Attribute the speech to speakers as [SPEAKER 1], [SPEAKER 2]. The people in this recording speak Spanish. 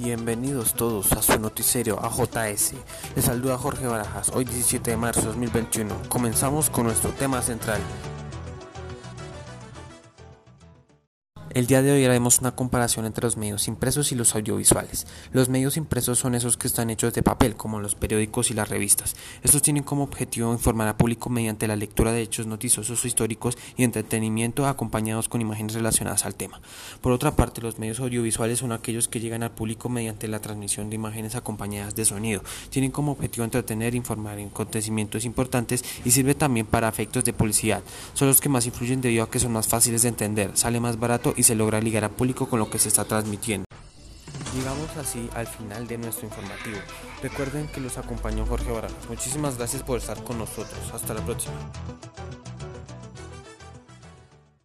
[SPEAKER 1] Bienvenidos todos a su noticiero AJS. Les saluda Jorge Barajas, hoy 17 de marzo de 2021. Comenzamos con nuestro tema central, El día de hoy haremos una comparación entre los medios impresos y los audiovisuales. Los medios impresos son esos que están hechos de papel, como los periódicos y las revistas. Estos tienen como objetivo informar al público mediante la lectura de hechos noticiosos o históricos y entretenimiento acompañados con imágenes relacionadas al tema. Por otra parte, los medios audiovisuales son aquellos que llegan al público mediante la transmisión de imágenes acompañadas de sonido. Tienen como objetivo entretener, informar en acontecimientos importantes y sirve también para efectos de publicidad. Son los que más influyen debido a que son más fáciles de entender, sale más barato y se logra ligar al público con lo que se está transmitiendo. Llegamos así al final de nuestro informativo. Recuerden que los acompañó Jorge Barajas. Muchísimas gracias por estar con nosotros. Hasta la próxima.